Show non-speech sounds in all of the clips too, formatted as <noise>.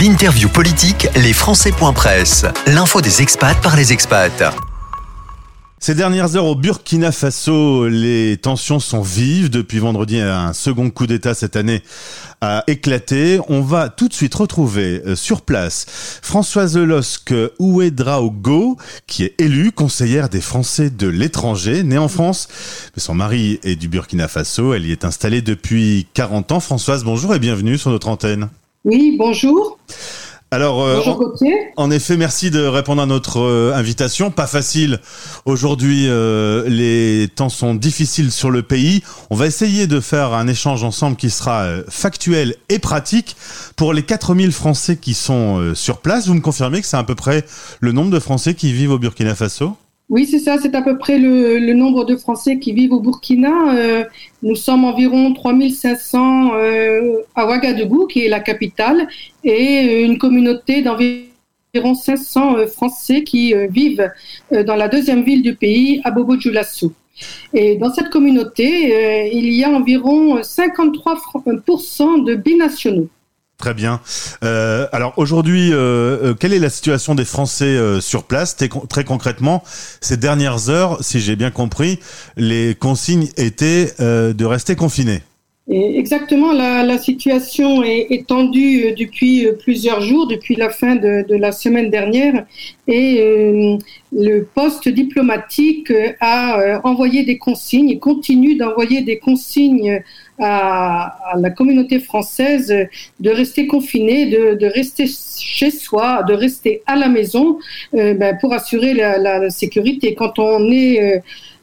L'interview politique, les Presse. L'info des expats par les expats. Ces dernières heures au Burkina Faso, les tensions sont vives. Depuis vendredi, un second coup d'État cette année a éclaté. On va tout de suite retrouver euh, sur place Françoise Losque Ouedraogo, qui est élue conseillère des Français de l'étranger, née en France. Mais son mari est du Burkina Faso. Elle y est installée depuis 40 ans. Françoise, bonjour et bienvenue sur notre antenne. Oui, bonjour. Alors, euh, en, effet, merci de répondre à notre euh, invitation. Pas facile. Aujourd'hui, euh, les temps sont difficiles sur le pays. On va essayer de faire un échange ensemble qui sera factuel et pratique. Pour les 4000 Français qui sont sur place, vous me confirmez que c'est à peu près le nombre de Français qui vivent au Burkina Faso? Oui, c'est ça, c'est à peu près le, nombre de Français qui vivent au Burkina. Euh, nous sommes environ 3500 euh, à Ouagadougou, qui est la capitale, et une communauté d'environ 500 euh, Français qui vivent dans la deuxième ville du pays, à Bobo-Dioulasso. Et dans cette communauté, il y a environ 53% de binationaux. Très bien. Euh, alors aujourd'hui, euh, euh, quelle est la situation des Français sur place? Très concrètement, ces dernières heures, si j'ai bien compris, les consignes étaient de rester confinés. Exactement, la, situation est, tendue depuis plusieurs jours, depuis la fin de, la semaine dernière, et le poste diplomatique a envoyé des consignes, et continue d'envoyer des consignes à, la communauté française de rester confinée, de, rester chez soi, de rester à la maison euh, ben, pour assurer la, sécurité. Quand on est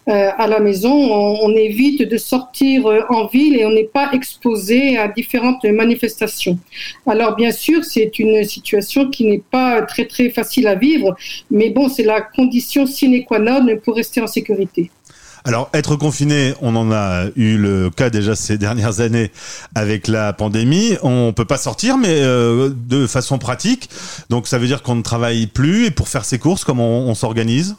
euh, euh, à la maison, on, évite de sortir en ville et on n'est pas exposé à différentes manifestations. Alors bien sûr, c'est une situation qui n'est pas très très facile à vivre, mais bon, c'est la condition sine qua non pour rester en sécurité. Alors, être confiné, on en a eu le cas déjà ces dernières années avec la pandémie. On peut pas sortir, mais euh, de façon pratique. Donc, ça veut dire qu'on ne travaille plus. Et pour faire ses courses, comment on s'organise?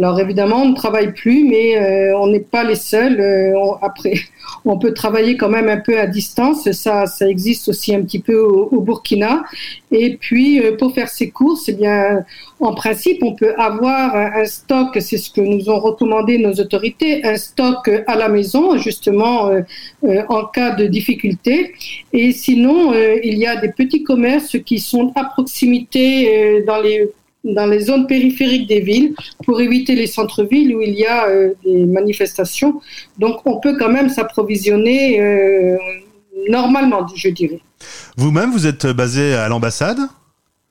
Alors évidemment, on ne travaille plus, mais euh, on n'est pas les seuls. Euh, après, <laughs> on peut travailler quand même un peu à distance. Ça, ça existe aussi un petit peu au, Burkina. Et puis, euh, pour faire ses courses, eh bien, en principe, on peut avoir un, stock. C'est ce que nous ont recommandé nos autorités, un stock à la maison, justement, en cas de difficulté. Et sinon, il y a des petits commerces qui sont à proximité dans les dans les zones périphériques des villes pour éviter les centres-villes où il y a euh, des manifestations. Donc on peut quand même s'approvisionner euh, normalement, je dirais. Vous-même, vous êtes basé à l'ambassade?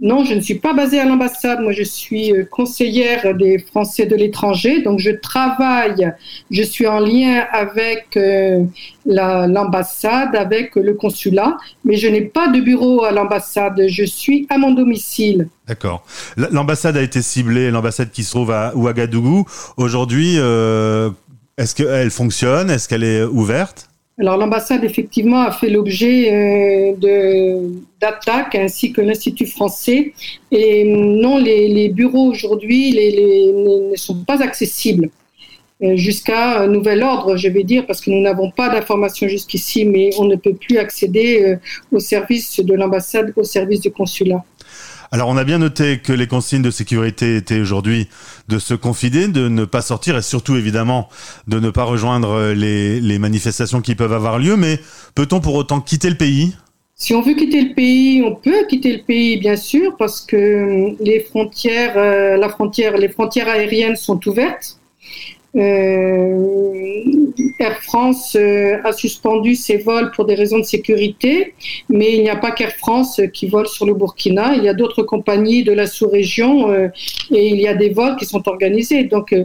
Non, je ne suis pas basée à l'ambassade. Moi, je suis euh, conseillère des Français de l'étranger. Donc, je travaille, je suis en lien avec euh, l'ambassade, avec le consulat, mais je n'ai pas de bureau à l'ambassade. Je suis à mon domicile. D'accord. L'ambassade a été ciblée, l'ambassade qui se trouve à Ouagadougou. Aujourd'hui, euh, est-ce qu'elle fonctionne? Est-ce qu'elle est ouverte? Alors l'ambassade effectivement a fait l'objet euh, d'attaques ainsi que l'Institut français et non les, bureaux aujourd'hui ne sont pas accessibles euh, jusqu'à nouvel ordre, je vais dire, parce que nous n'avons pas d'informations jusqu'ici, mais on ne peut plus accéder euh, au service de l'ambassade, au service du consulat. Alors on a bien noté que les consignes de sécurité étaient aujourd'hui de se confiner, de ne pas sortir et surtout évidemment de ne pas rejoindre les, manifestations qui peuvent avoir lieu. Mais peut-on pour autant quitter le pays? Si on veut quitter le pays, on peut quitter le pays, bien sûr, parce que les frontières, euh, la frontière, les frontières aériennes sont ouvertes. Euh, Air France euh, a suspendu ses vols pour des raisons de sécurité, mais il n'y a pas qu'Air France qui vole sur le Burkina. Il y a d'autres compagnies de la sous-région euh, et il y a des vols qui sont organisés. Donc,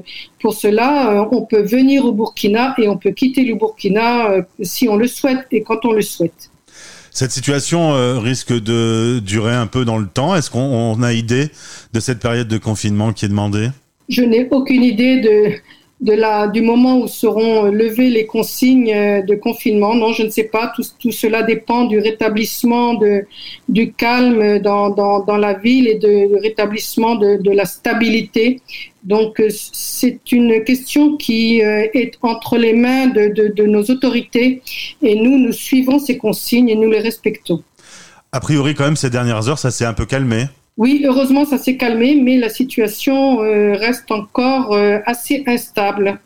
pour cela, on peut venir au Burkina et on peut quitter le Burkina si on le souhaite et quand on le souhaite. Cette situation risque de durer un peu dans le temps. Est-ce qu'on a idée de cette période de confinement qui est demandée? Je n'ai aucune idée de de du moment où seront levées les consignes euh, de confinement. Non, je ne sais pas. Tout, cela dépend du rétablissement de, du calme dans, dans, dans la ville et du rétablissement de, de, la stabilité. Donc, euh, c'est une question qui euh, est entre les mains de, de, de nos autorités et nous, nous suivons ces consignes et nous les respectons. A priori, quand même, ces dernières heures, ça s'est un peu calmé. Oui, heureusement, ça s'est calmé, mais la situation reste encore assez instable.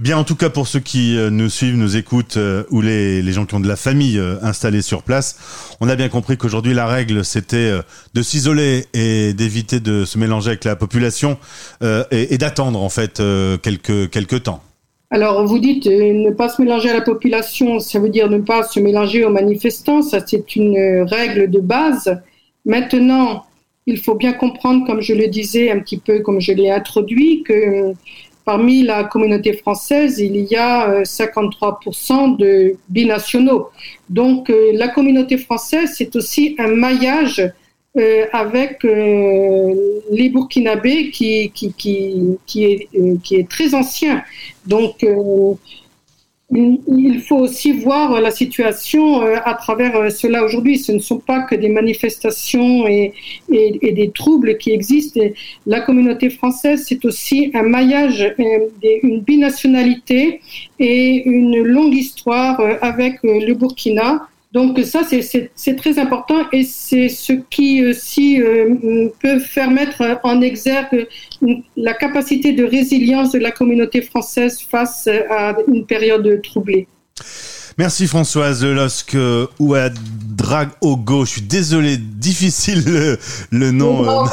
Bien, en tout cas, pour ceux qui euh, nous suivent, nous écoutent, euh, ou les, les, gens qui ont de la famille euh, installée sur place, on a bien compris qu'aujourd'hui, la règle, c'était de s'isoler et d'éviter de se mélanger avec la population et, et d'attendre, en fait, quelques, quelques temps. Alors, vous dites ne pas se mélanger à la population, ça veut dire ne pas se mélanger aux manifestants, ça c'est une règle de base. Maintenant, il faut bien comprendre, comme je le disais un petit peu, comme je l'ai introduit, que Parmi la communauté française, il y a 53% euh, de binationaux. Donc euh, la communauté française, c'est aussi un maillage euh, avec les Burkinabés qui, qui, qui, est, qui est très ancien. Donc il faut aussi voir la situation euh, à travers euh, cela aujourd'hui. Ce ne sont pas que des manifestations et, des troubles qui existent. La communauté française, c'est aussi un maillage, euh, une binationalité et une longue histoire avec le Burkina donc ça, c'est très important et c'est ce qui aussi euh, peut faire mettre en exergue la capacité de résilience de la communauté française face à une période troublée. Merci Françoise Losque Ouadraogo. Je suis désolé, difficile le, le nom, euh,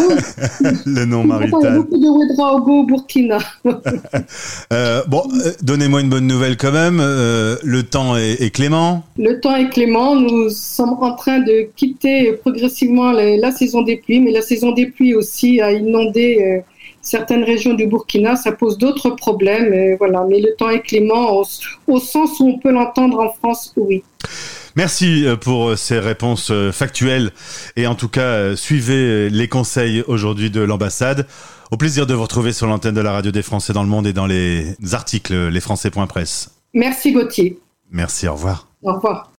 <laughs> le nom marital. Au Burkina. <laughs> euh, bon, euh, donnez-moi une bonne nouvelle quand même. Euh, le temps est, est, clément. Le temps est clément. Nous sommes en train de quitter progressivement la, la saison des pluies, mais la saison des pluies aussi a inondé certaines régions du Burkina, ça pose d'autres problèmes. voilà, mais le temps est clément au, sens où on peut l'entendre en France, oui. Merci euh, pour euh, ces réponses euh, factuelles et en tout cas, suivez les conseils aujourd'hui de l'ambassade. Au plaisir de vous retrouver sur l'antenne de la radio des Français dans le monde et dans les articles lesfrançais.press. Merci Gauthier. Merci, au revoir. Au revoir.